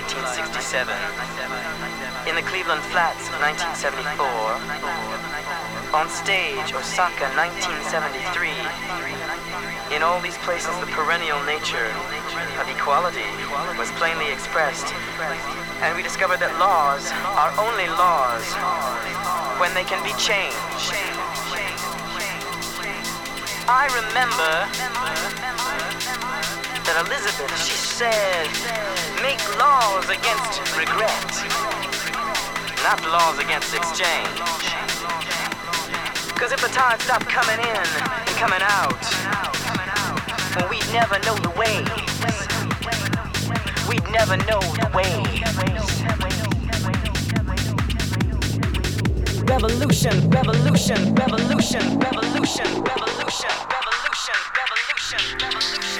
the Chicago moonlight, 1967. In the Cleveland Flats, 1974. On stage, Osaka, 1973. In all these places, the perennial nature of equality was plainly expressed. And we discovered that laws are only laws when they can be changed. I remember that Elizabeth, she said, make laws against regret, not laws against exchange. Cause if the tide stopped coming in and coming out, well, we'd never know the way. We'd never know the way. Revolution, revolution, revolution, revolution, revolution, revolution, revolution, revolution.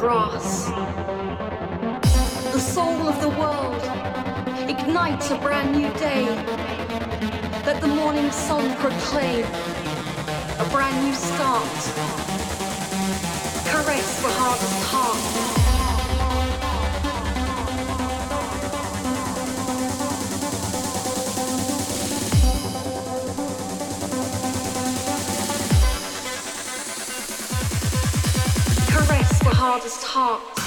Grass, the soul of the world, ignites a brand new day. Let the morning sun proclaim a brand new start. Caress the hardest heart. Hardest heart.